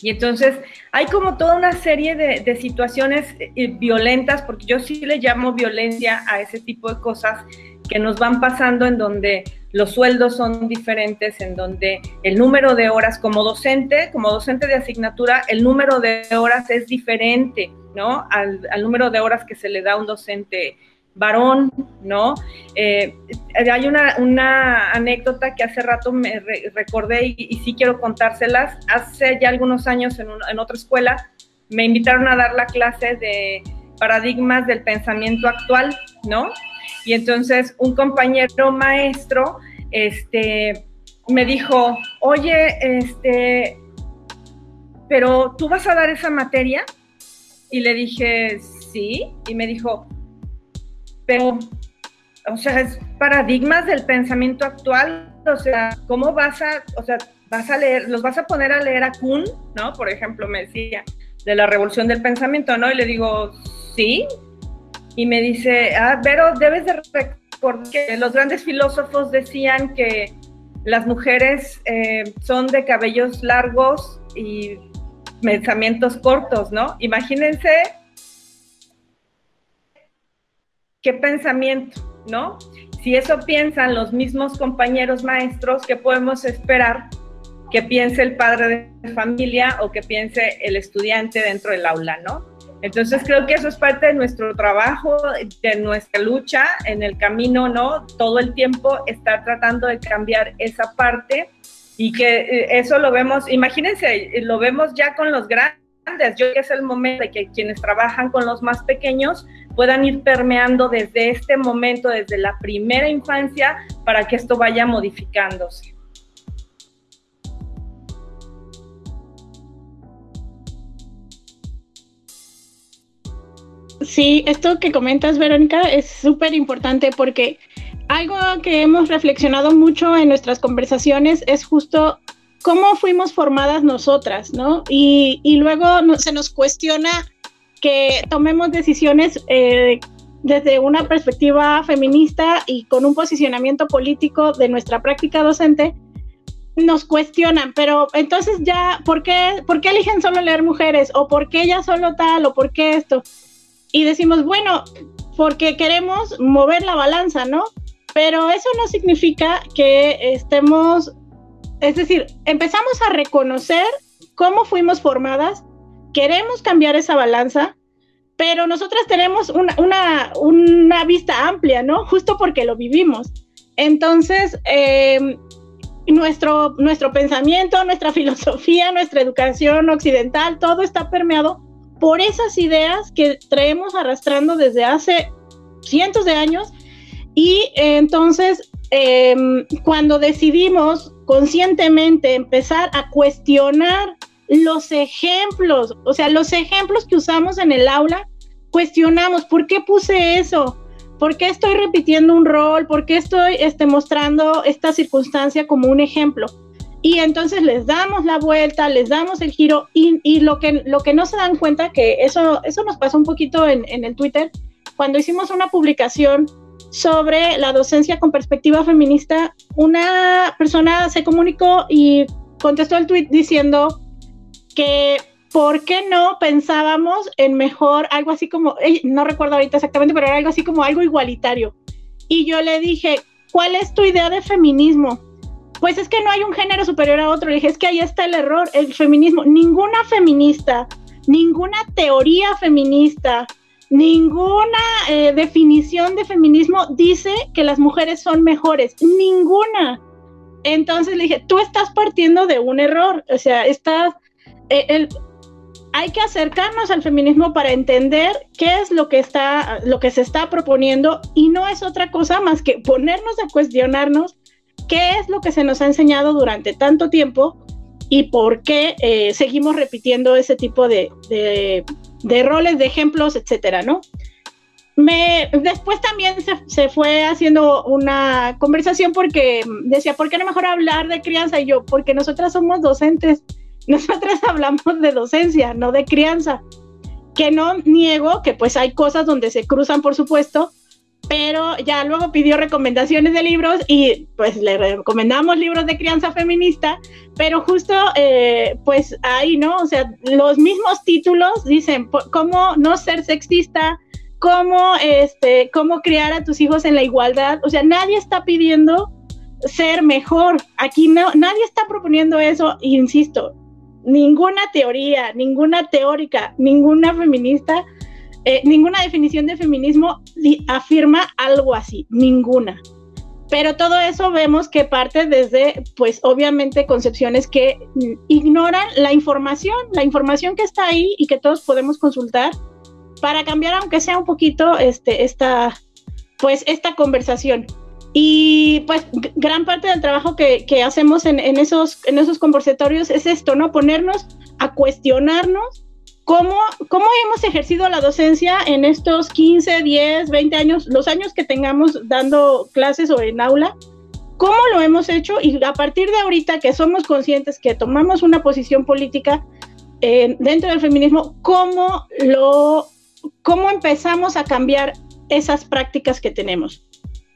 Y entonces hay como toda una serie de, de situaciones eh, violentas, porque yo sí le llamo violencia a ese tipo de cosas que nos van pasando en donde los sueldos son diferentes, en donde el número de horas como docente, como docente de asignatura, el número de horas es diferente, ¿no? Al, número de horas que se le da a un docente varón, ¿no? Eh, hay una, anécdota que hace rato me recordé y, sí quiero contárselas. Hace ya algunos años en, en otra escuela me invitaron a dar la clase de paradigmas del pensamiento actual, ¿no? Y entonces un compañero maestro este, me dijo, oye, este, pero tú vas a dar esa materia? Y le dije, sí. Y me dijo, pero, o sea, es paradigmas del pensamiento actual. O sea, ¿cómo vas a, o sea, vas a leer, los vas a poner a leer a Kuhn, ¿no? Por ejemplo, me decía, de la revolución del pensamiento, ¿no? Y le digo, sí, y me dice, ah, pero debes de recordar que los grandes filósofos decían que las mujeres eh, son de cabellos largos y pensamientos cortos, ¿no? Imagínense qué pensamiento, ¿no? Si eso piensan los mismos compañeros maestros, ¿qué podemos esperar que piense el padre de familia o que piense el estudiante dentro del aula, ¿no? Entonces creo que eso es parte de nuestro trabajo, de nuestra lucha en el camino, ¿no? Todo el tiempo estar tratando de cambiar esa parte y que eh, eso lo vemos, imagínense, lo vemos ya con los grandes, yo creo que es el momento de que quienes trabajan con los más pequeños puedan ir permeando desde este momento, desde la primera infancia, para que esto vaya modificándose. Sí, esto que comentas, Verónica, es súper importante porque algo que hemos reflexionado mucho en nuestras conversaciones es justo cómo fuimos formadas nosotras, ¿no? Y, luego se nos cuestiona que tomemos decisiones eh, desde una perspectiva feminista y con un posicionamiento político de nuestra práctica docente, nos cuestionan, pero entonces ya, ¿por qué, ¿por qué eligen solo leer mujeres? ¿O por qué ya solo tal? ¿O por qué esto? y decimos, bueno, porque queremos mover la balanza, ¿no? Pero eso no significa que estemos, es decir, empezamos a reconocer cómo fuimos formadas, queremos cambiar esa balanza, pero nosotras tenemos una, una, una vista amplia, ¿no? Justo porque lo vivimos. Entonces, em, nuestro, nuestro pensamiento, nuestra filosofía, nuestra educación occidental, todo está permeado por esas ideas que traemos arrastrando desde hace cientos de años y entonces em, cuando decidimos conscientemente empezar a cuestionar los ejemplos, o sea, los ejemplos que usamos en el aula, cuestionamos, ¿por qué puse eso? ¿Por qué estoy repitiendo un rol? ¿Por qué estoy este, mostrando esta circunstancia como un ejemplo? Y entonces les damos la vuelta, les damos el giro y, y lo, que, lo que no se dan cuenta, que eso, eso nos pasó un poquito en, en el Twitter, cuando hicimos una publicación sobre la docencia con perspectiva feminista, una persona se comunicó y contestó el tweet diciendo que ¿por qué no pensábamos en mejor algo así como, no recuerdo ahorita exactamente, pero era algo así como algo igualitario? Y yo le dije, ¿cuál es tu idea de feminismo? Pues es que no hay un género superior a otro. Le dije, es que ahí está el error, el feminismo. Ninguna feminista, ninguna teoría feminista, ninguna eh, definición de feminismo dice que las mujeres son mejores. Ninguna. Entonces le dije, tú estás partiendo de un error. O sea, estás... Eh, hay que acercarnos al feminismo para entender qué es lo que está, lo que se está proponiendo y no es otra cosa más que ponernos a cuestionarnos qué es lo que se nos ha enseñado durante tanto tiempo y por qué eh, seguimos repitiendo ese tipo de, roles, de ejemplos, etcétera, ¿no? Después también se, se, fue haciendo una conversación porque decía, ¿por qué no mejor hablar de crianza? Y yo, porque nosotras somos docentes nosotras hablamos de docencia, no de crianza, que no niego que pues hay cosas donde se cruzan, por supuesto, pero ya luego pidió recomendaciones de libros y pues le recomendamos libros de crianza feminista, pero justo eh, pues ahí, ¿no? O sea, los mismos títulos dicen cómo no ser sexista, cómo, este, cómo criar a tus hijos en la igualdad, o sea, nadie está pidiendo ser mejor, aquí no, nadie está proponiendo eso, insisto, ninguna teoría, ninguna teórica, ninguna feminista, eh, ninguna definición de feminismo afirma algo así, ninguna. Pero todo eso vemos que parte desde, pues obviamente, concepciones que ignoran la información, la información que está ahí y que todos podemos consultar para cambiar, aunque sea un poquito, este, esta, pues, esta conversación. Y pues gran parte del trabajo que, que hacemos en, en, esos, en esos conversatorios es esto, ¿no? Ponernos a cuestionarnos cómo, cómo hemos ejercido la docencia en estos 15, 10, 20 años, los años que tengamos dando clases o en aula, cómo lo hemos hecho y a partir de ahorita que somos conscientes que tomamos una posición política eh, dentro del feminismo, cómo lo, cómo empezamos a cambiar esas prácticas que tenemos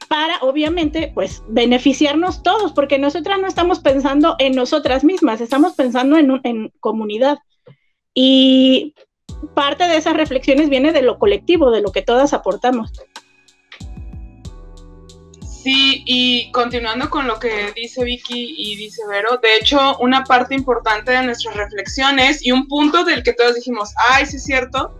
para obviamente pues beneficiarnos todos, porque nosotras no estamos pensando en nosotras mismas, estamos pensando en, en comunidad. Y parte de esas reflexiones viene de lo colectivo, de lo que todas aportamos. Sí, y continuando con lo que dice Vicky y dice Vero, de hecho, una parte importante de nuestras reflexiones y un punto del que todos dijimos, ay, sí es cierto,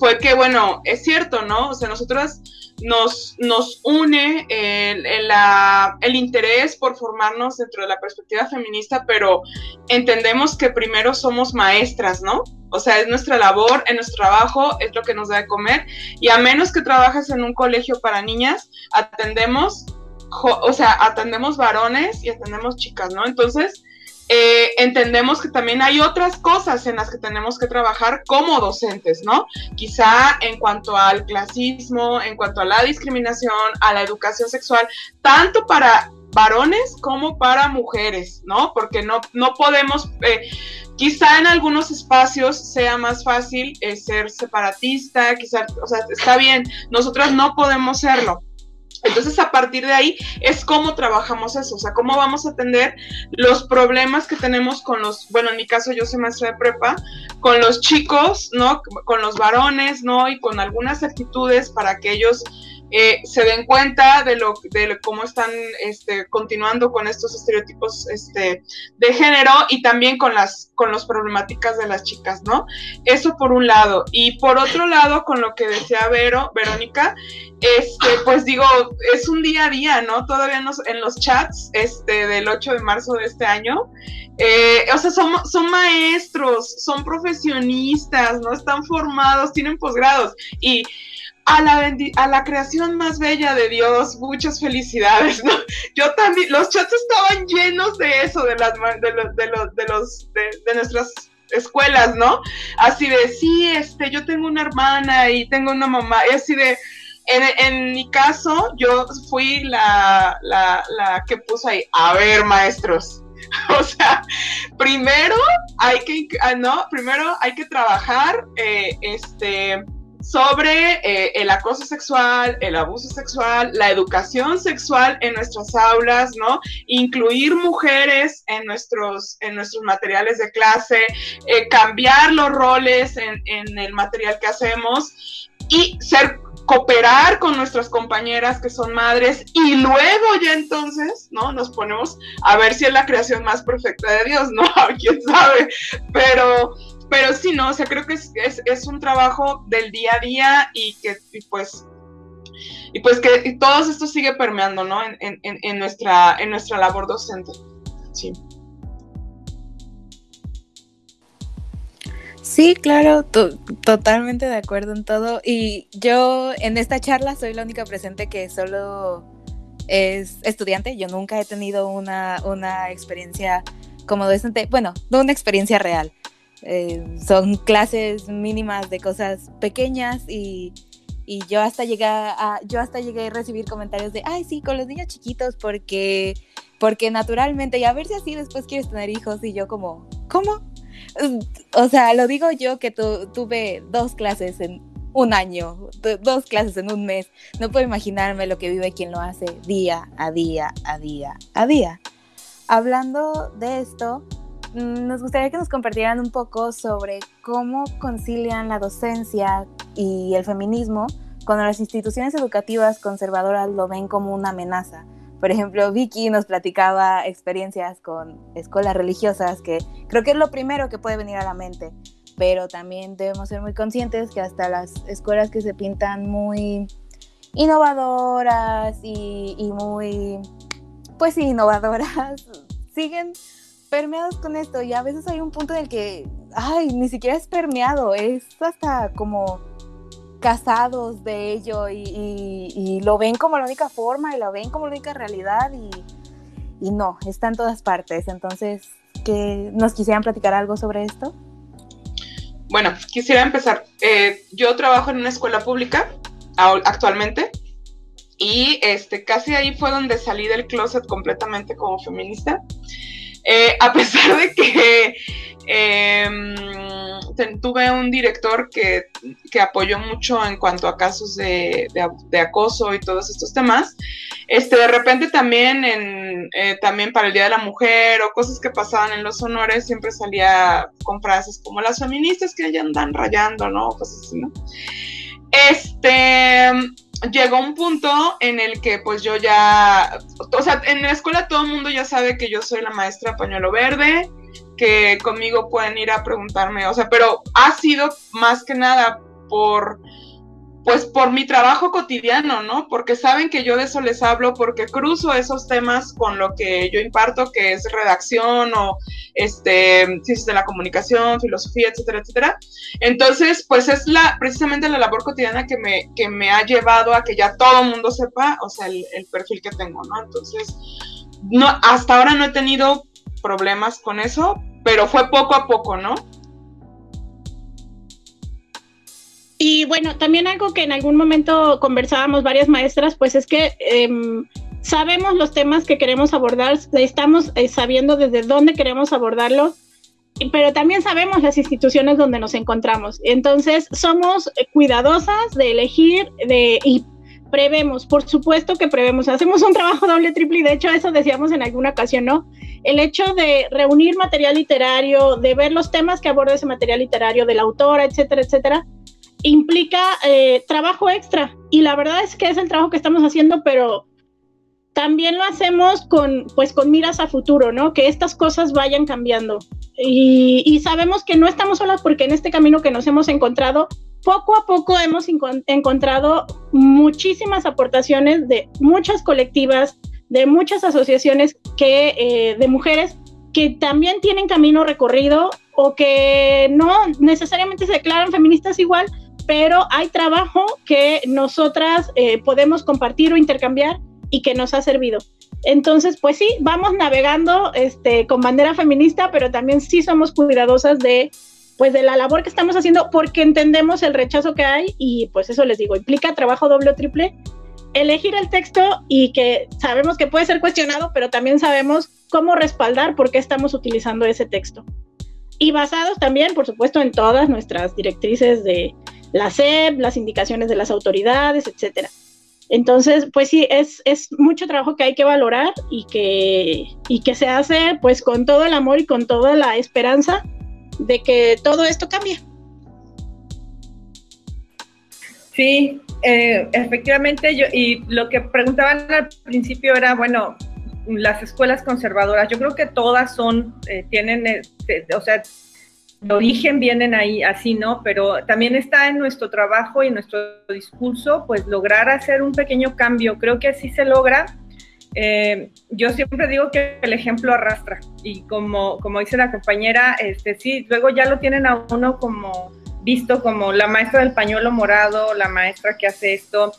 fue que, bueno, es cierto, ¿no? O sea, nosotras nos, nos une el, el, interés por formarnos dentro de la perspectiva feminista, pero entendemos que primero somos maestras, ¿no? O sea, es nuestra labor, en nuestro trabajo, es lo que nos da de comer, y a menos que trabajes en un colegio para niñas, atendemos, o sea, atendemos varones y atendemos chicas, ¿no? Entonces, eh, entendemos que también hay otras cosas en las que tenemos que trabajar como docentes, ¿no? Quizá en cuanto al clasismo, en cuanto a la discriminación, a la educación sexual, tanto para varones como para mujeres, ¿no? Porque no, no podemos, eh, quizá en algunos espacios sea más fácil eh, ser separatista, quizá, o sea, está bien, nosotros no podemos serlo, entonces, a partir de ahí es cómo trabajamos eso, o sea, cómo vamos a atender los problemas que tenemos con los, bueno, en mi caso yo soy maestra de prepa, con los chicos, ¿no? Con los varones, ¿no? Y con algunas actitudes para que ellos eh, se den cuenta de lo de cómo están este, continuando con estos estereotipos este, de género y también con las con las problemáticas de las chicas, ¿no? Eso por un lado. Y por otro lado, con lo que decía Vero, Verónica, este, pues digo, es un día a día, ¿no? Todavía nos, en los chats este, del 8 de marzo de este año, eh, o sea, son, son maestros, son profesionistas, ¿no? Están formados, tienen posgrados y a la, a la creación más bella de Dios, muchas felicidades, ¿no? Yo también, los chats estaban llenos de eso, de las de los, de los, de los, de, nuestras escuelas, ¿no? Así de, sí, este, yo tengo una hermana y tengo una mamá, y así de, en, mi caso, yo fui la, la, la que puso ahí, a ver, maestros, o sea, primero hay que, ah, no, primero hay que trabajar, eh, este, sobre eh, el acoso sexual, el abuso sexual, la educación sexual en nuestras aulas, ¿no? Incluir mujeres en nuestros, en nuestros materiales de clase, eh, cambiar los roles en, en el material que hacemos y ser cooperar con nuestras compañeras que son madres y luego ya entonces, ¿no? Nos ponemos a ver si es la creación más perfecta de Dios, ¿no? ¿Quién sabe? Pero, pero sí, ¿no? O sea, creo que es, es, un trabajo del día a día y que, pues, y pues que todo esto sigue permeando, ¿no? En, en, en, nuestra, en nuestra labor docente. Sí. Sí, claro, totalmente de acuerdo en todo. Y yo en esta charla soy la única presente que solo es estudiante. Yo nunca he tenido una, una experiencia como docente, bueno, no una experiencia real. Eh, son clases mínimas de cosas pequeñas y, y, yo hasta llegué a, yo hasta llegué a recibir comentarios de, ay, sí, con los niños chiquitos porque, porque naturalmente, y a ver si así después quieres tener hijos. Y yo como, ¿cómo? O sea, lo digo yo que tuve dos clases en un año, dos clases en un mes. No puedo imaginarme lo que vive quien lo hace día a día, a día, a día. Hablando de esto, nos gustaría que nos compartieran un poco sobre cómo concilian la docencia y el feminismo cuando las instituciones educativas conservadoras lo ven como una amenaza. Por ejemplo, Vicky nos platicaba experiencias con escuelas religiosas, que creo que es lo primero que puede venir a la mente, pero también debemos ser muy conscientes que hasta las escuelas que se pintan muy innovadoras y, muy, pues innovadoras, siguen permeados con esto y a veces hay un punto en el que, ay, ni siquiera es permeado, es hasta como casados de ello y, lo ven como la única forma y lo ven como la única realidad y, no, está en todas partes. Entonces, ¿que ¿nos quisieran platicar algo sobre esto? Bueno, quisiera empezar. Eh, yo trabajo en una escuela pública actualmente y este, casi ahí fue donde salí del closet completamente como feminista. Eh, a pesar de que em, tuve un director que, apoyó mucho en cuanto a casos de, acoso y todos estos temas. Este, de repente también, en, eh, también para el Día de la Mujer o cosas que pasaban en los honores, siempre salía con frases como las feministas que ya andan rayando, ¿no? Cosas así, ¿no? Este, llegó un punto en el que pues yo ya, o sea, en la escuela todo el mundo ya sabe que yo soy la maestra pañuelo verde, que conmigo pueden ir a preguntarme, o sea, pero ha sido más que nada por, pues por mi trabajo cotidiano, ¿no? Porque saben que yo de eso les hablo, porque cruzo esos temas con lo que yo imparto, que es redacción o este, ciencias de la comunicación, filosofía, etcétera, etcétera. Entonces, pues es la, precisamente la labor cotidiana que me, que me ha llevado a que ya todo el mundo sepa, o sea, el, el perfil que tengo, ¿no? Entonces, no, hasta ahora no he tenido problemas con eso, pero fue poco a poco, ¿no? Y bueno, también algo que en algún momento conversábamos varias maestras, pues es que em, sabemos los temas que queremos abordar, estamos eh, sabiendo desde dónde queremos abordarlos, pero también sabemos las instituciones donde nos encontramos. Entonces, somos cuidadosas de elegir de, y prevemos, por supuesto que prevemos, hacemos un trabajo doble, triple y de hecho eso decíamos en alguna ocasión, ¿no? El hecho de reunir material literario, de ver los temas que aborda ese material literario, de la autora, etcétera, etcétera, implica eh, trabajo extra y la verdad es que es el trabajo que estamos haciendo, pero también lo hacemos con, pues, con miras a futuro, ¿no? Que estas cosas vayan cambiando. Y, sabemos que no estamos solas porque en este camino que nos hemos encontrado poco a poco hemos encontrado muchísimas aportaciones de muchas colectivas, de muchas asociaciones que, eh, de mujeres que también tienen camino recorrido o que no necesariamente se declaran feministas igual, pero hay trabajo que nosotras eh, podemos compartir o intercambiar y que nos ha servido. Entonces, pues sí, vamos navegando este, con bandera feminista, pero también sí somos cuidadosas de pues de la labor que estamos haciendo porque entendemos el rechazo que hay y pues eso les digo, implica trabajo doble o triple, elegir el texto y que sabemos que puede ser cuestionado, pero también sabemos cómo respaldar por qué estamos utilizando ese texto. Y basados también, por supuesto, en todas nuestras directrices de la SEP, las indicaciones de las autoridades, etcétera. Entonces, pues sí, es, es mucho trabajo que hay que valorar y que, y que se hace pues con todo el amor y con toda la esperanza de que todo esto cambie. Sí, eh, efectivamente, yo, y lo que preguntaban al principio era, bueno, las escuelas conservadoras, yo creo que todas son, eh, tienen, este, o sea, de origen vienen ahí así, ¿no? Pero también está en nuestro trabajo y nuestro discurso, pues lograr hacer un pequeño cambio. Creo que así se logra. Eh, yo siempre digo que el ejemplo arrastra y como, como dice la compañera, este, sí, luego ya lo tienen a uno como visto como la maestra del pañuelo morado, la maestra que hace esto,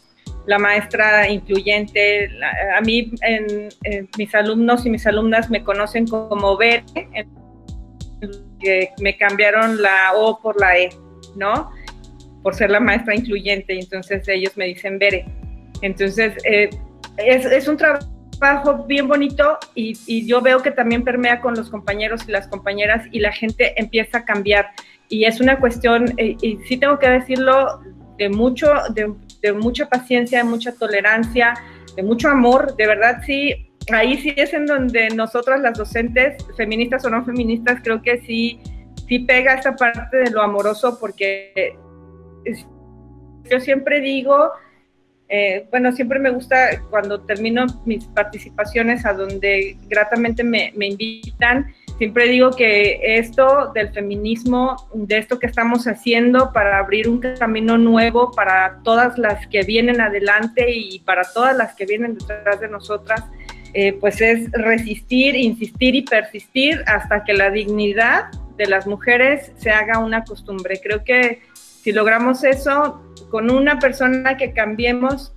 la maestra incluyente. a mí, en, mis alumnos y mis alumnas me conocen como Bere, que me cambiaron la O por la E, ¿no? Por ser la maestra incluyente, entonces ellos me dicen Bere. Entonces, eh, es, un trabajo bien bonito y, yo veo que también permea con los compañeros y las compañeras y la gente empieza a cambiar. Y es una cuestión, eh, y sí tengo que decirlo, de, mucho, de mucha paciencia, de mucha tolerancia, de mucho amor. De verdad, sí, ahí sí es en donde nosotras las docentes, feministas o no feministas, creo que sí, sí pega esta parte de lo amoroso porque yo siempre digo, eh, bueno, siempre me gusta cuando termino mis participaciones a donde gratamente me, me invitan, siempre digo que esto del feminismo, de esto que estamos haciendo para abrir un camino nuevo para todas las que vienen adelante y para todas las que vienen detrás de nosotras, eh, pues es resistir, insistir y persistir hasta que la dignidad de las mujeres se haga una costumbre. Creo que si logramos eso, con una persona que cambiemos,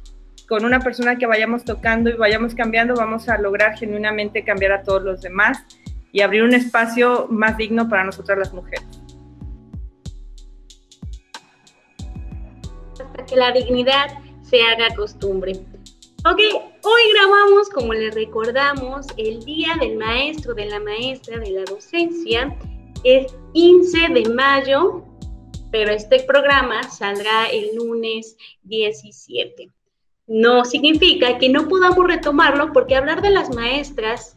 con una persona que vayamos tocando y vayamos cambiando, vamos a lograr genuinamente cambiar a todos los demás y abrir un espacio más digno para nosotras las mujeres. Hasta que la dignidad se haga costumbre. Ok, hoy grabamos, como les recordamos, el Día del Maestro, de la Maestra, de la Docencia. Es 15 de mayo, pero este programa saldrá el lunes 17. No significa que no podamos retomarlo porque hablar de las maestras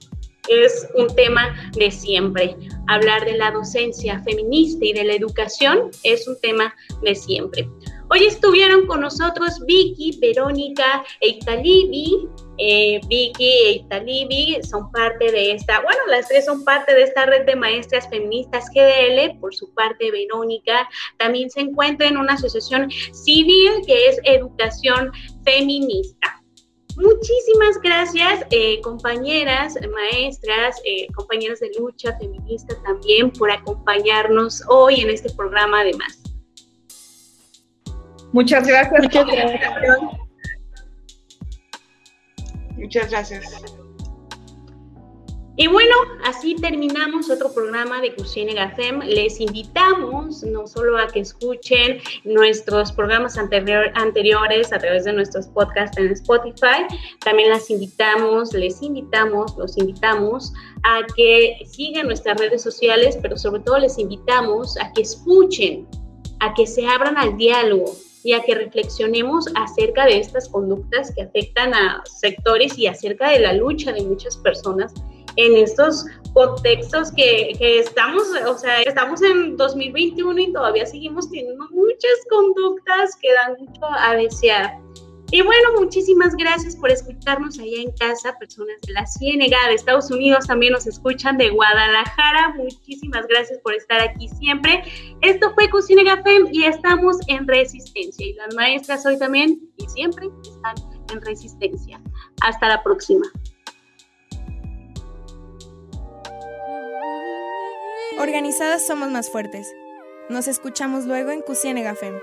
es un tema de siempre. Hablar de la docencia feminista y de la educación es un tema de siempre. Hoy estuvieron con nosotros Vicky, Verónica e Italibi. Eh, Vicky e Italibi son parte de esta, bueno, las tres son parte de esta red de maestras feministas GDL. Por su parte, Verónica también se encuentra en una asociación civil que es Educación Feminista. Muchísimas gracias, eh, compañeras, maestras, eh, compañeras de lucha feminista también por acompañarnos hoy en este programa además. Muchas gracias. Muchas gracias. Muchas gracias. Y bueno, así terminamos otro programa de Cusine Gafem. Les invitamos no solo a que escuchen nuestros programas anteriores a través de nuestros podcasts en Spotify, también las invitamos, les invitamos, los invitamos a que sigan nuestras redes sociales, pero sobre todo les invitamos a que escuchen, a que se abran al diálogo, y a que reflexionemos acerca de estas conductas que afectan a sectores y acerca de la lucha de muchas personas en estos contextos que, que, estamos, o sea, estamos en 2021 y todavía seguimos teniendo muchas conductas que dan mucho a desear. Y bueno, muchísimas gracias por escucharnos allá en casa, personas de la Ciénega, de Estados Unidos también nos escuchan, de Guadalajara. Muchísimas gracias por estar aquí siempre. Esto fue Cocina FEM y estamos en Resistencia. Y las maestras hoy también y siempre están en Resistencia. Hasta la próxima. Organizadas somos más fuertes. Nos escuchamos luego en Cusienega FEM.